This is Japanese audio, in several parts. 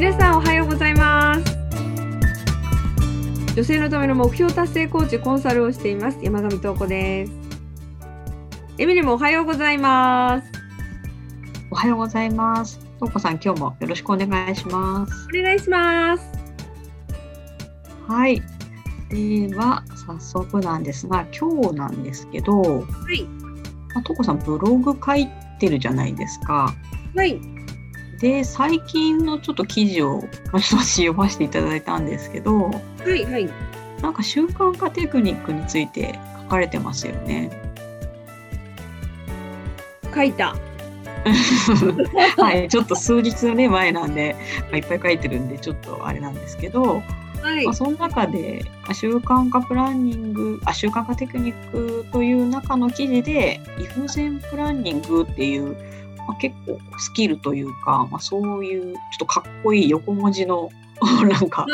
皆さんおはようございます。女性のための目標達成コーチコンサルをしています。山上東子です。エミリもおはようございます。おはようございます。東子さん今日もよろしくお願いします。お願いします。はい。では早速なんですが今日なんですけどはい。まあ、東子さんブログ書いてるじゃないですか。はいで最近のちょっと記事を、まあ、ちょっと読ませていただいたんですけどはいはい。なんか習慣化テクニックについて書かれてますよね。書いた。はい、ちょっと数日ね前なんで、まあ、いっぱい書いてるんでちょっとあれなんですけど、はい。まあ、その中でまあ習慣化プランニングあ習慣化テクニックという中の記事で「イフゼンプランニング」っていう、まあ、結構スキルというか、まあ、そういうちょっとかっこいい横文字の なんか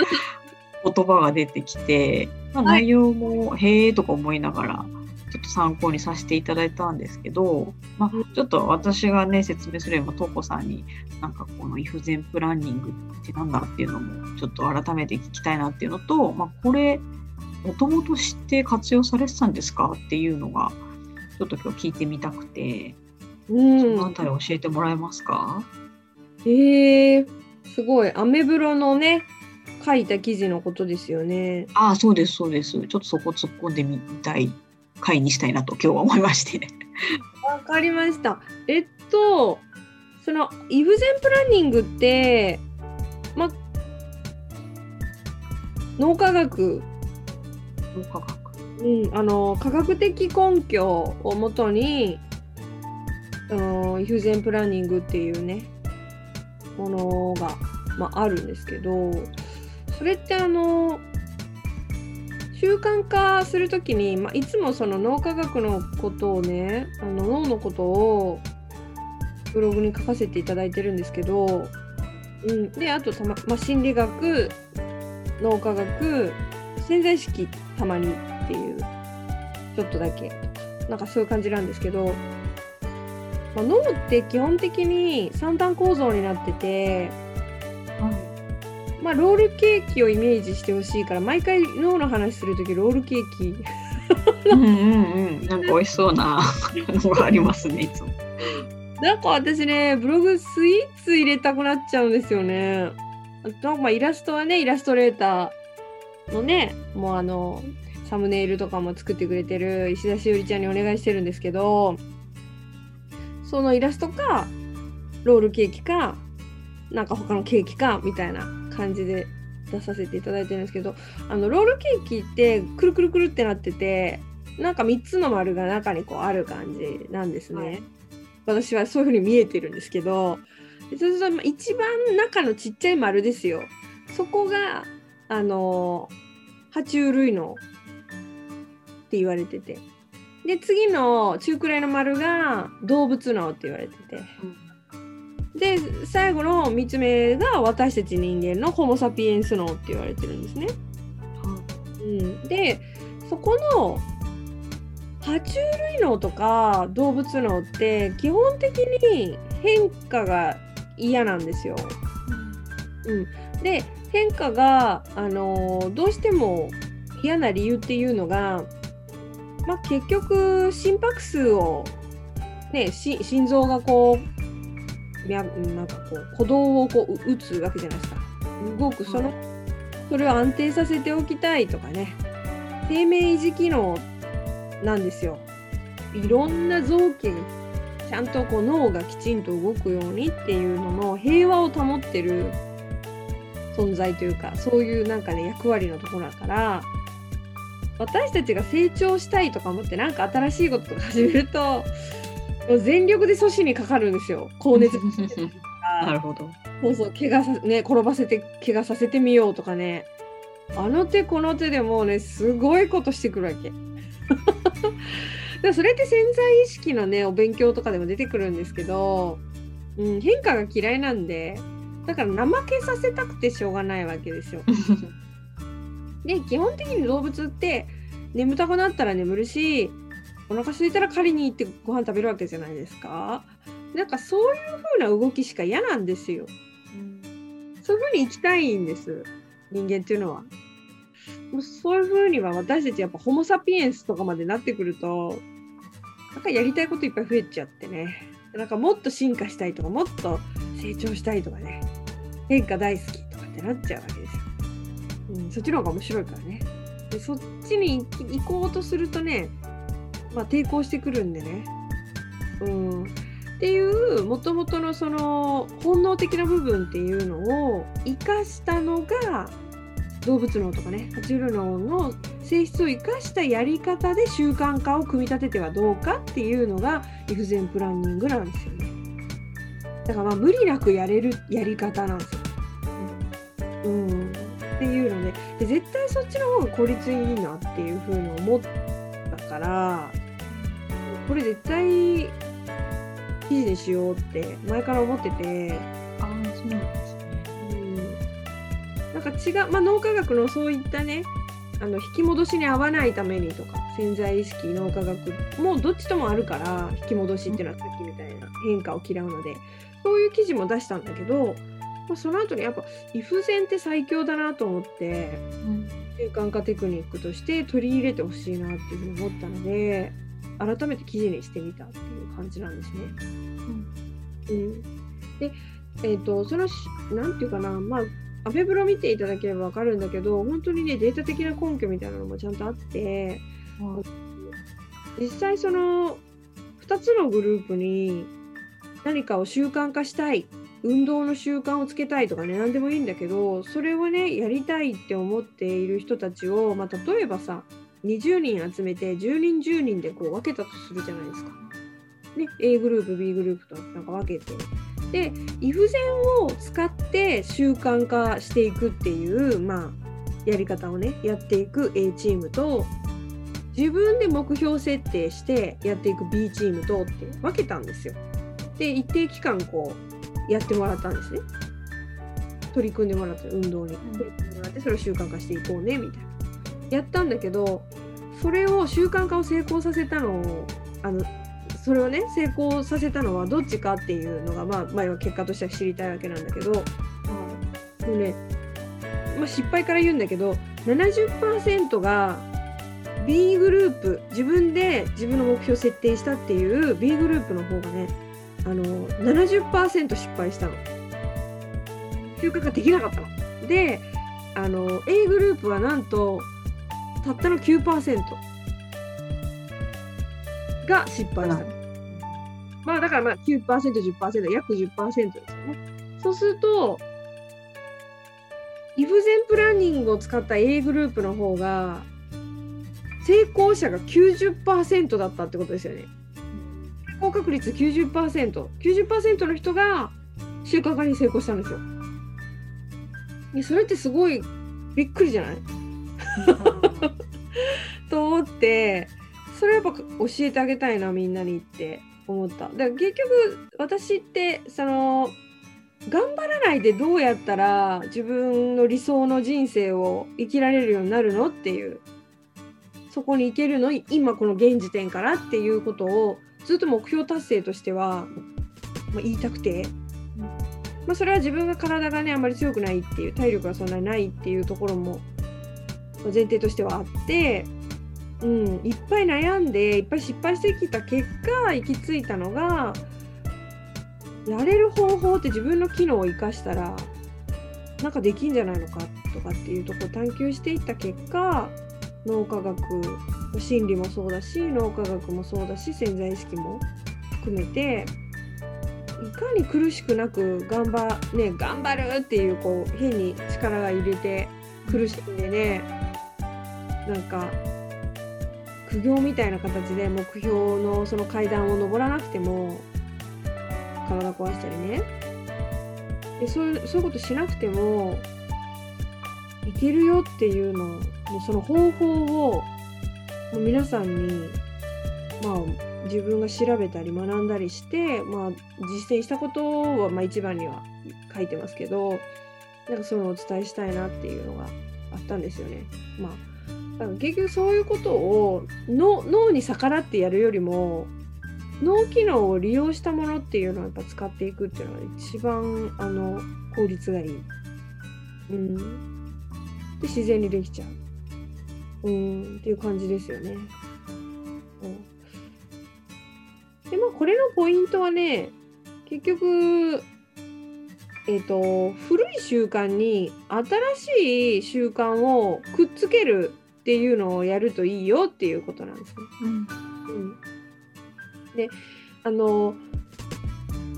言葉が出てきて、まあ、はい。内容も「へえ」とか思いながらちょっと参考にさせていただいたんですけど、まあ、ちょっと私がね説明すればとこさんになんかこの「イフゼンプランニング」ってなんだっていうのもちょっと改めて聞きたいなっていうのと、まあ、これもともと知って活用されてたんですかっていうのがちょっと今日聞いてみたくて、うそのあんたり教えてもらえますか？えー、すごい。アメブロのね書いた記事のことですよね。ああそうですそうです。ちょっとそこ突っ込んでみたい回にしたいなと今日は思いまして。わかりました。えっと、そのイフゼンプランニングって、ま、脳科学、脳科学。うん、あの科学的根拠をもとに、あのイフゼンプランニングっていうね、ものが、まあ、あるんですけど、それってあの、習慣化するときに、まあ、いつもその脳科学のことをねあの脳のことをブログに書かせていただいてるんですけど、うん、であとたま、まあ、心理学脳科学潜在意識たまにっていうちょっとだけなんかそういう感じなんですけど、まあ、脳って基本的に三段構造になってて。まあ、ロールケーキをイメージしてほしいから毎回脳の話するときロールケーキうんうんうんなんか美味しそうなのがありますねいつも。なんか私ねブログスイーツ入れたくなっちゃうんですよね。あとまあイラストはねイラストレーターのねもうあのサムネイルとかも作ってくれてる石田しおりちゃんにお願いしてるんですけどそのイラストかロールケーキかなんか他のケーキかみたいな感じで出させていただいてるんですけどあのロールケーキってくるくるくるってなっててなんか3つの丸が中にこうある感じなんですね。はい。私はそういう風に見えてるんですけどでそうすると一番中のちっちゃい丸ですよ。そこがあの爬虫類脳って言われててで次の中くらいの丸が動物脳って言われててで最後の3つ目が私たち人間のホモ・サピエンス脳って言われてるんですね。うん、でそこの爬虫類脳とか動物脳って基本的に変化が嫌なんですよ。うん、で変化が、あのーどうしても嫌な理由っていうのが、まあ、結局心拍数を、ね、し心臓がこうなんかこう鼓動をこう打つわけじゃないですか。動くそのそれを安定させておきたいとかね生命維持機能なんですよ。いろんな臓器がちゃんとこう脳がきちんと動くようにっていうのの平和を保ってる存在というかそういうなんかね役割のところだから私たちが成長したいとか思ってなんか新しいこととか始めるともう全力で阻止にかかるんですよ高熱 なるほど。そうそう怪我さね転ばせて怪我させてみようとかねあの手この手でもうねすごいことしてくるわけ。でそれって潜在意識のねお勉強とかでも出てくるんですけど、うん、変化が嫌いなんでだから怠けさせたくてしょうがないわけですよ。で基本的に動物って眠たくなったら眠るしお腹空いたら狩りに行ってご飯食べるわけじゃないですか。なんかそういう風な動きしか嫌なんですよ。そういうふうに生きたいんです人間っていうのは。もうそういうふうには私たちやっぱホモ・サピエンスとかまでなってくるとなんかやりたいこといっぱい増えちゃってねなんかもっと進化したいとかもっと成長したいとかね変化大好きとかってなっちゃうわけです。うん、そっちの方が面白いからね。でそっちに行こうとするとね、まあ、抵抗してくるんでね。うん、っていうもともとのその本能的な部分っていうのを生かしたのが動物脳とかね爬虫類脳の性質を生かしたやり方で習慣化を組み立ててはどうかっていうのがイフゼンプランニングなんですよね。だからまあ無理なくやれるやり方なんですよ。うん、っていうのでで絶対そっちの方が効率いいなっていうふうに思ったからこれ絶対記事にしようって前から思ってて。あそうなんですなんか違う、まあ、脳科学のそういったねあの引き戻しに合わないためにとか潜在意識脳科学もどっちともあるから引き戻しっていうのはさっきみたいな変化を嫌うのでそういう記事も出したんだけど、まあ、その後にやっぱイフゼンって最強だなと思って、うん、習慣化テクニックとして取り入れてほしいなっていうふうに思ったので改めて記事にしてみたっていう感じなんですね。うん、うん、でえーと、とその何て言うかなまあアメブロ見ていただければ分かるんだけど本当にねデータ的な根拠みたいなのもちゃんとあって、うん、実際その2つのグループに何かを習慣化したい運動の習慣をつけたいとかね何でもいいんだけどそれをねやりたいって思っている人たちを、まあ、例えばさ20人集めて10人10人でこう分けたとするじゃないですか。ね、A グループ B グループとなんか分けてでイフゼンを使って習慣化していくっていう、まあ、やり方をねやっていく A チームと自分で目標設定してやっていく B チームとって分けたんですよ。で一定期間こうやってもらったんですね。取り組んでもらって運動に取り組んでもらってそれを習慣化していこうねみたいな。やったんだけどそれを習慣化を成功させたのをあのそれをね成功させたのはどっちかっていうのが、まあ、まあ、結果としては知りたいわけなんだけど、うん、もうね、まあ、失敗から言うんだけど70%が B グループ自分で自分の目標設定したっていう B グループの方がねあの70%失敗したの。収穫ができなかったの。であの A グループはなんとたったの9%が失敗した。まあだからまあ9%、10%、約10%ですよね。そうすると、イフゼンプランニングを使った A グループの方が、成功者が90%だったってことですよね。成功確率90%。90%の人が習慣化に成功したんですよ。いそれってすごいびっくりじゃない？と思ってそれやっぱ教えてあげたいなみんなにって思った。だから結局私ってその頑張らないでどうやったら自分の理想の人生を生きられるようになるのっていうそこに行けるの今この現時点からっていうことをずっと目標達成としては、まあ、言いたくて、まあ、それは自分が体がねあんまり強くないっていう体力がそんなにないっていうところも前提としてはあって。うん、いっぱい悩んでいっぱい失敗してきた結果行き着いたのがやれる方法って自分の機能を生かしたらなんかできんじゃないのかとかっていうとこを探求していった結果脳科学心理もそうだし脳科学もそうだし潜在意識も含めていかに苦しくなく頑張,、ね、頑張るっていうこう変に力が入れて苦しんでねなんか苦行みたいな形で目標のその階段を上らなくても体壊したりね。でそういうそういうことしなくてもいけるよっていうののその方法を皆さんにまあ自分が調べたり学んだりして、まあ、実践したことは、まあ、一番には書いてますけどなんかそのお伝えしたいなっていうのがあったんですよね。まあ結局そういうことを脳に逆らってやるよりも脳機能を利用したものっていうのをやっぱ使っていくっていうのが一番あの効率がいい。うん、で自然にできちゃう、うん、っていう感じですよね。うん、でまあこれのポイントはね結局えっ、と古い習慣に新しい習慣をくっつけるっていうのをやるといいよっていうことなんですね。うんうん、であの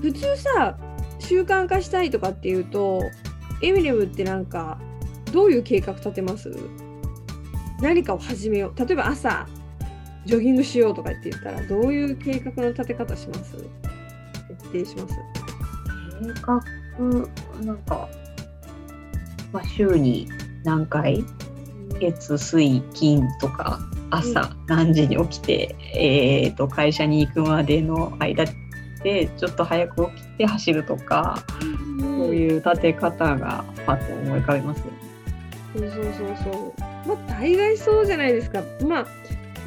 普通さ習慣化したいとかっていうとエミネムってなんかどういう計画立てます？何かを始めよう。例えば朝ジョギングしようとかって言ったらどういう計画の立て方します？設定します？計画なんか、まあ、週に何回月水金とか朝何時に起きて、えー、と会社に行くまでの間でちょっと早く起きて走るとか、そういう立て方がパッと思い浮かびますよね。そうそうそうそう。まあ大概そうじゃないですか。まあ、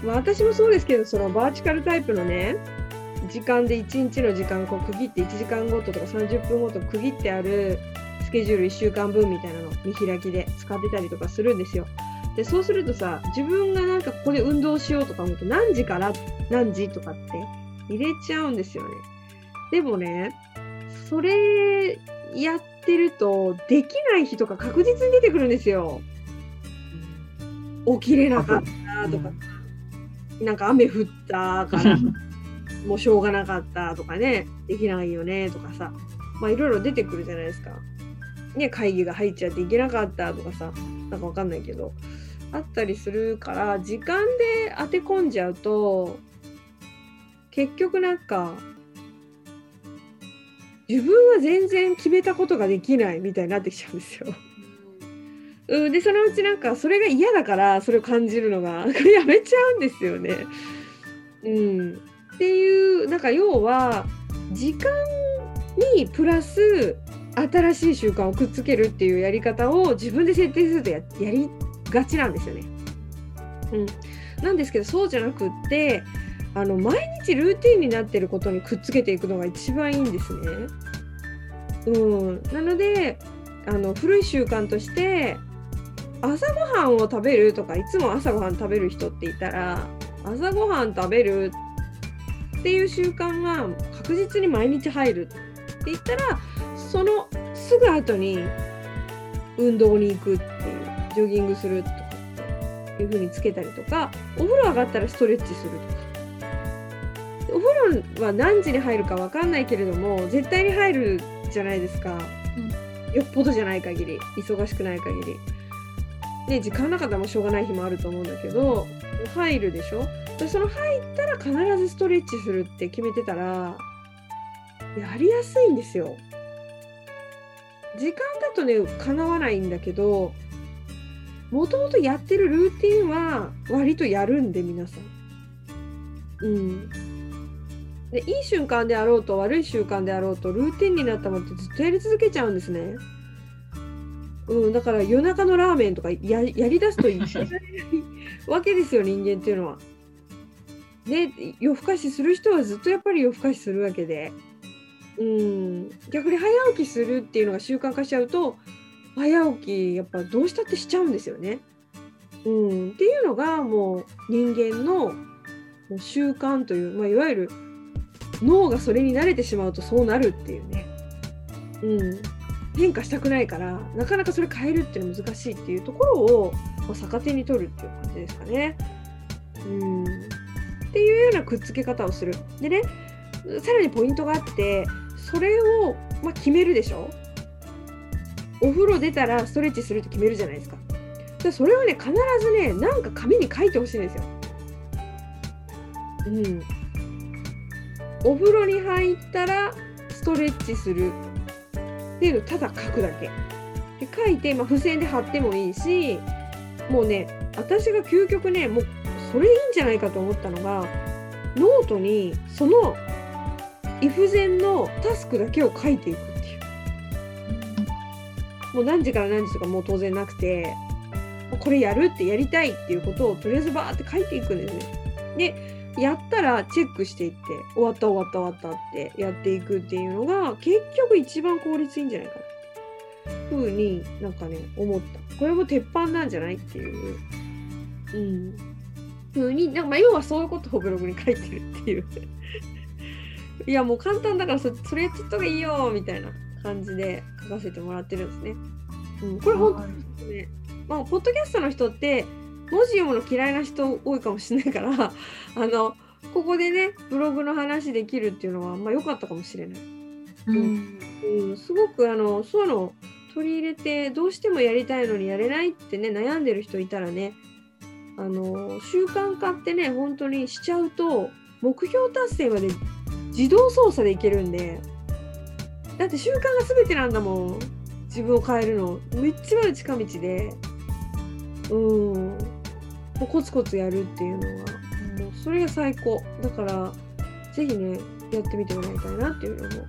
私もそうですけど、そのバーチカルタイプのね、時間で1日の時間こう区切って1時間ごととか30分ごと区切ってあるスケジュール1週間分みたいなの見開きで使ってたりとかするんですよ。でそうするとさ自分がなんかここで運動しようとか思うと何時から何時とかって入れちゃうんですよね。でもねそれやってるとできない日とか確実に出てくるんですよ。起きれなかったとか、なんか雨降ったからもうしょうがなかったとかねできないよねとかさ。まあいろいろ出てくるじゃないですか。ね会議が入っちゃっていけなかったとかさ。なんかわかんないけど。あったりするから時間で当て込んじゃうと結局なんか自分は全然決めたことができないみたいになってきちゃうんですよ。うん、でそのうちなんかそれが嫌だからそれを感じるのが やめちゃうんですよね。うん、っていうなんか要は時間にプラス新しい習慣をくっつけるっていうやり方を自分で設定するとやりがちなんですよね。うん、なんですけどそうじゃなくってあの毎日ルーティンになってることにくっつけていくのが一番いいんですね。うん、なのであの古い習慣として朝ごはんを食べるとかいつも朝ごはん食べる人っていたら朝ごはん食べるっていう習慣が確実に毎日入るって言ったらそのすぐ後に運動に行くっていうジョギングするとかっていう風につけたりとかお風呂上がったらストレッチするとか。お風呂は何時に入るか分かんないけれども絶対に入るじゃないですか、よっぽどじゃない限り忙しくない限り。ね、時間なかったらもうしょうがない日もあると思うんだけど入るでしょ？でその入ったら必ずストレッチするって決めてたらやりやすいんですよ。時間だとね叶わないんだけどもともとやってるルーティンは割とやるんで皆さん。うん。でいい瞬間であろうと悪い習慣であろうとルーティンになったものってずっとやり続けちゃうんですね。うん、だから夜中のラーメンとかややりだすといけないわけですよ人間っていうのは。で夜更かしする人はずっとやっぱり夜更かしするわけで。うん、逆に早起きするっていうのが習慣化しちゃうと早起きやっぱどうしたってしちゃうんですよね。うん、っていうのがもう人間の習慣という、まあ、いわゆる脳がそれに慣れてしまうとそうなるっていうね。うん、変化したくないからなかなかそれ変えるっていうのは難しいっていうところを、まあ、逆手に取るっていう感じですかね。うんっていうようなくっつけ方をする。でねさらにポイントがあってそれを、まあ、決めるでしょお風呂出たらストレッチするって決めるじゃないですか。でそれをね必ずねなんか紙に書いてほしいんですよ。うん。お風呂に入ったらストレッチするっていうのをただ書くだけ。で書いて、まあ、付箋で貼ってもいいしもうね私が究極ねもうそれいいんじゃないかと思ったのがノートにそのイフゼンのタスクだけを書いていくっていうもう何時から何時とかもう当然なくてこれやるってやりたいっていうことをとりあえずバーって書いていくんですね。でやったらチェックしていって終わった終わった終わったってやっていくっていうのが結局一番効率いいんじゃないかな。ふうになんかね思ったこれも鉄板なんじゃないっていう、うん、ふうになんかまあ要はそういうことをブログに書いてるっていう いやもう簡単だからそそれやっちゃった方がいいよみたいな感じで書かせてもらってるんですね。うん、これ本当にね、まあ、ポッドキャストの人って文字読むの嫌いな人多いかもしれないから あのここでねブログの話できるっていうのはまあ良かったかもしれない。うん。うん、すごくあのそういうのを取り入れてどうしてもやりたいのにやれないってね悩んでる人いたらねあの習慣化ってね本当にしちゃうと目標達成まで自動操作でいけるんでだって習慣が全てなんだもん。自分を変えるの。めっちゃ近道で。うんコツコツやるっていうのはもうそれが最高。だからぜひねやってみてもらいたいなっていうのも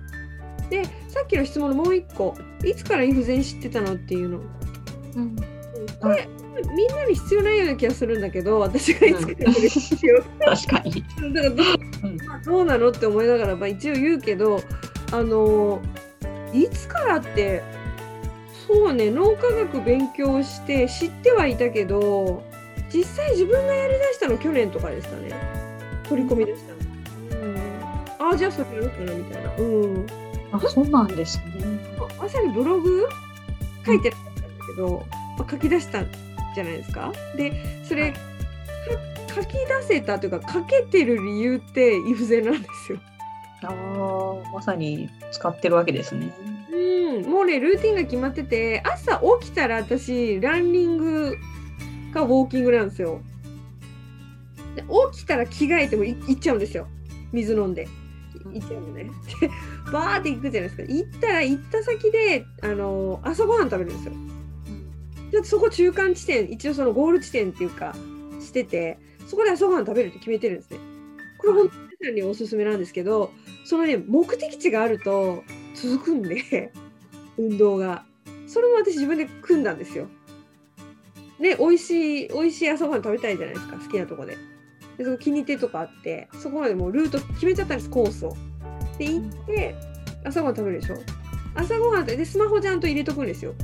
でさっきの質問のもう一個。いつからインフゼン知ってたのっていうの。うん。これみんなに必要ないような気がするんだけど私がいつから必要確かに。だからどう,、うん。まあどうなのって思いながら、まあ、一応言うけどあのいつからってそうね脳科学勉強して知ってはいたけど実際自分がやりだしたの去年とかでしたね取り込み出したの。うん、ああじゃあそれやろうかなみたいな。うんあ、そうなんですね。まさにブログ書いてなかったんだけど、まあ、書き出したんじゃないですか。でそれ、はいか書き出せたというか書けてる理由ってイフゼなんですよ。ああ、まさに使ってるわけですね。うん、もうねルーティンが決まってて朝起きたら私ランニングかウォーキングなんですよ。で起きたら着替えてもい行っちゃうんですよ水飲んで行っちゃうのね。でバーって行くじゃないですか行ったら行った先であの朝ごはん食べるんですよ。ちょっとそこ中間地点一応そのゴール地点っていうかしててそこで朝ごはん食べるって決めてるんですね。これ本当に皆さんにおすすめなんですけどそのね目的地があると続くんで運動がそれも私自分で組んだんですよ。で美味しい美味しい朝ごはん食べたいじゃないですか好きなとこで。でその気に入ってとこあってそこまでもうルート決めちゃったんですコースを。で行って朝ごはん食べるでしょ。朝ごはんってでスマホちゃんと入れとくんですよ。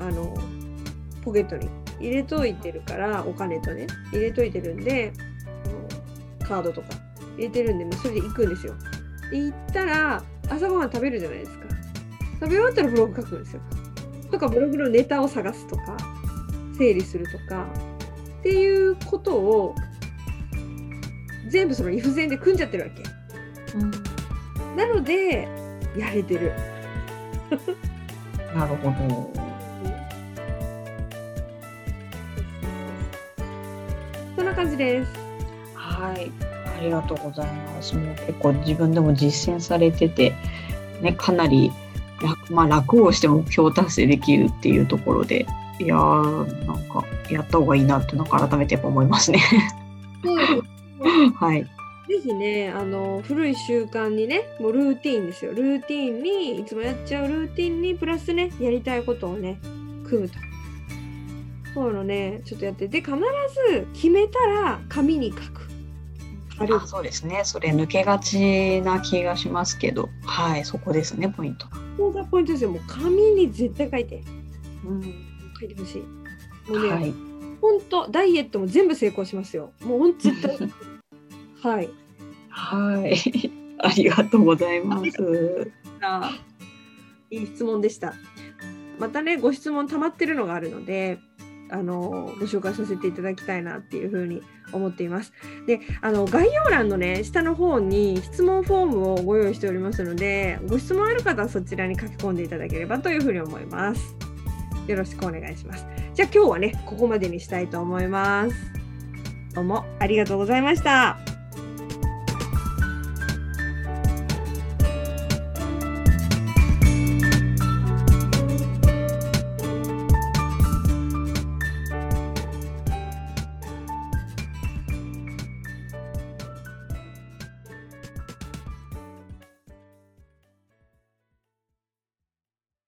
あのポケットに入れといてるからお金とね入れといてるんでカードとか入れてるんでもうそれで行くんですよ。で行ったら朝ごはん食べるじゃないですか。食べ終わったらブログ書くんですよ。とかブログのネタを探すとか整理するとかっていうことを全部そのイフゼンで組んじゃってるわけ。うんなのでやれてる。なるほど。そんな感じです。はい、ありがとうございます。もう結構自分でも実践されてて、ね、かなり楽,、まあ、楽をして目標達成できるっていうところで、いやー、なんかやった方がいいなってなんか改めてやっぱ思いますね。はい。ぜひね、あの古い習慣にね、もうルーティンですよ。ルーティンに、いつもやっちゃうルーティンに、プラスね、やりたいことをね、組むと。そうのね、ちょっとやって、で、必ず決めたら紙に書く。軽あそうですね。それ抜けがちな気がしますけど、はい、そこですね、ポイント。ここがポイントですよ。もう紙に絶対書いて、うん、書いてほしい。もうね、はい。ほんと、ダイエットも全部成功しますよ。もうほんと絶対。はい。はい。ありがとうございます。あいい質問でした。またね、ご質問溜まってるのがあるので、あのご紹介させていただきたいなっていうふうに思っています。で、あの概要欄のね、下の方に質問フォームをご用意しておりますので、ご質問ある方はそちらに書き込んでいただければというふうに思います。よろしくお願いします。じゃあ今日はね、ここまでにしたいと思います。どうもありがとうございました。